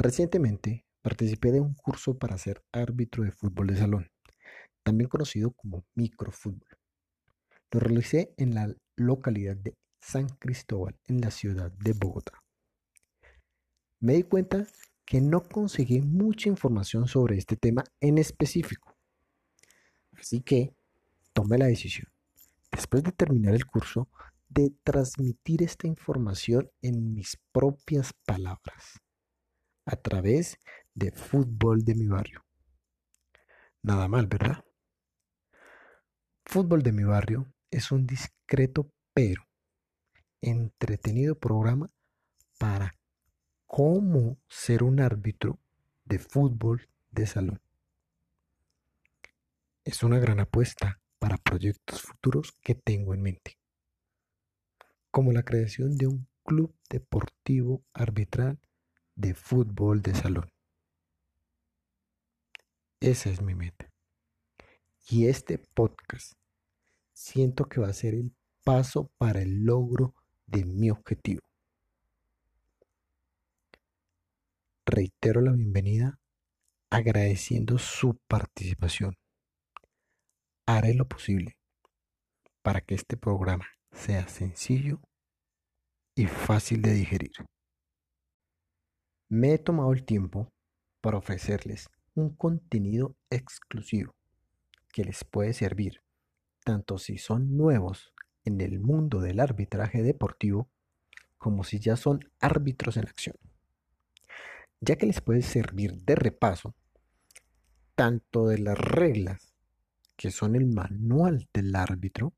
Recientemente participé de un curso para ser árbitro de fútbol de salón, también conocido como microfútbol. Lo realicé en la localidad de San Cristóbal, en la ciudad de Bogotá. Me di cuenta que no conseguí mucha información sobre este tema en específico. Así que tomé la decisión, después de terminar el curso, de transmitir esta información en mis propias palabras a través de fútbol de mi barrio. Nada mal, ¿verdad? Fútbol de mi barrio es un discreto pero entretenido programa para cómo ser un árbitro de fútbol de salón. Es una gran apuesta para proyectos futuros que tengo en mente, como la creación de un club deportivo arbitral de fútbol de salón. Esa es mi meta. Y este podcast siento que va a ser el paso para el logro de mi objetivo. Reitero la bienvenida agradeciendo su participación. Haré lo posible para que este programa sea sencillo y fácil de digerir. Me he tomado el tiempo para ofrecerles un contenido exclusivo que les puede servir tanto si son nuevos en el mundo del arbitraje deportivo como si ya son árbitros en acción, ya que les puede servir de repaso tanto de las reglas que son el manual del árbitro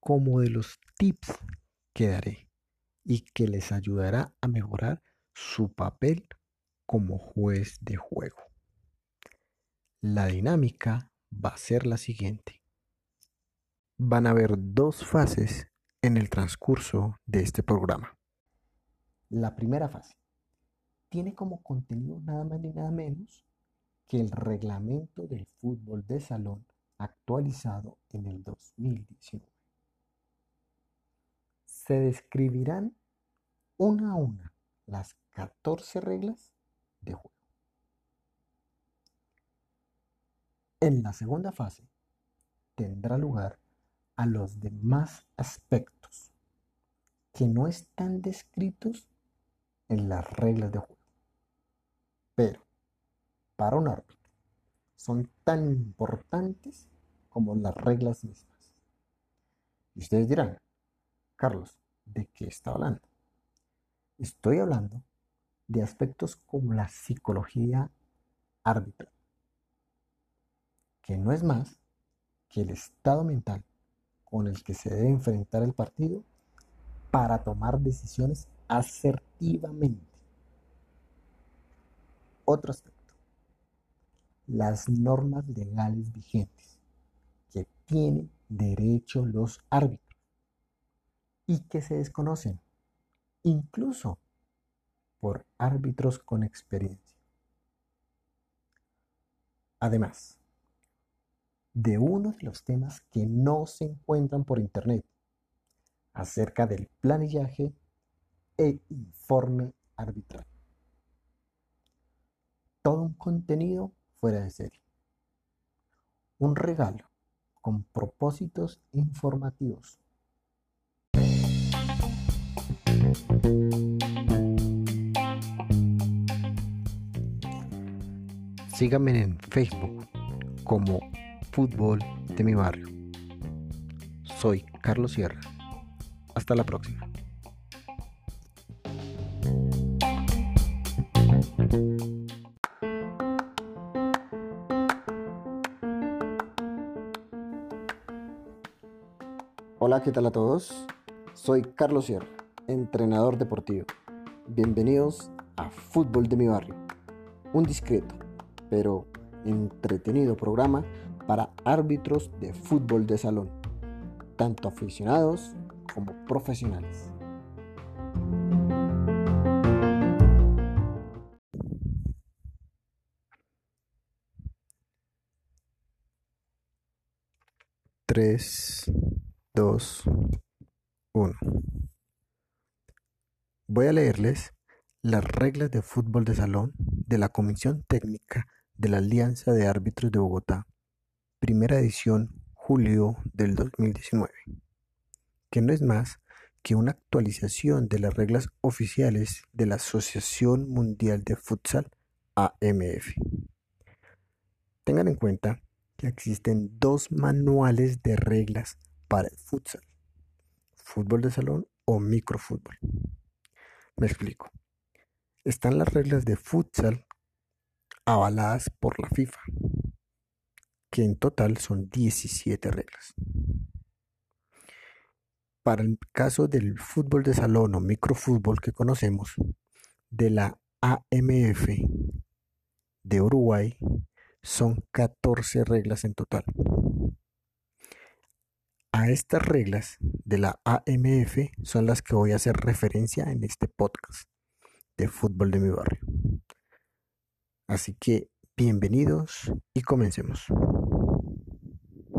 como de los tips que daré y que les ayudará a mejorar su papel como juez de juego. La dinámica va a ser la siguiente. Van a haber dos fases en el transcurso de este programa. La primera fase tiene como contenido nada más ni nada menos que el reglamento del fútbol de salón actualizado en el 2019. Se describirán una a una las 14 reglas de juego. En la segunda fase tendrá lugar a los demás aspectos que no están descritos en las reglas de juego. Pero para un árbitro son tan importantes como las reglas mismas. Y ustedes dirán, Carlos, ¿de qué está hablando? Estoy hablando de aspectos como la psicología árbitral, que no es más que el estado mental con el que se debe enfrentar el partido para tomar decisiones asertivamente. Otro aspecto, las normas legales vigentes que tienen derecho los árbitros y que se desconocen incluso por árbitros con experiencia. Además, de uno de los temas que no se encuentran por Internet, acerca del planillaje e informe arbitral. Todo un contenido fuera de serie. Un regalo con propósitos informativos Síganme en Facebook como Fútbol de mi Barrio. Soy Carlos Sierra. Hasta la próxima. Hola, ¿qué tal a todos? Soy Carlos Sierra, entrenador deportivo. Bienvenidos a Fútbol de mi Barrio, un discreto pero entretenido programa para árbitros de fútbol de salón, tanto aficionados como profesionales. Tres, dos, uno. Voy a leerles Las reglas de fútbol de salón de la Comisión Técnica de la Alianza de Árbitros de Bogotá, primera edición, julio del 2019, que no es más que una actualización de las reglas oficiales de la Asociación Mundial de Futsal, AMF. Tengan en cuenta que existen dos manuales de reglas para el futsal, fútbol de salón o microfútbol. Me explico. Están las reglas de futsal avaladas por la FIFA, que en total son 17 reglas. Para el caso del fútbol de salón o microfútbol que conocemos, de la AMF de Uruguay, son 14 reglas en total. A estas reglas de la AMF son las que voy a hacer referencia en este podcast de fútbol de mi barrio. Así que bienvenidos y comencemos.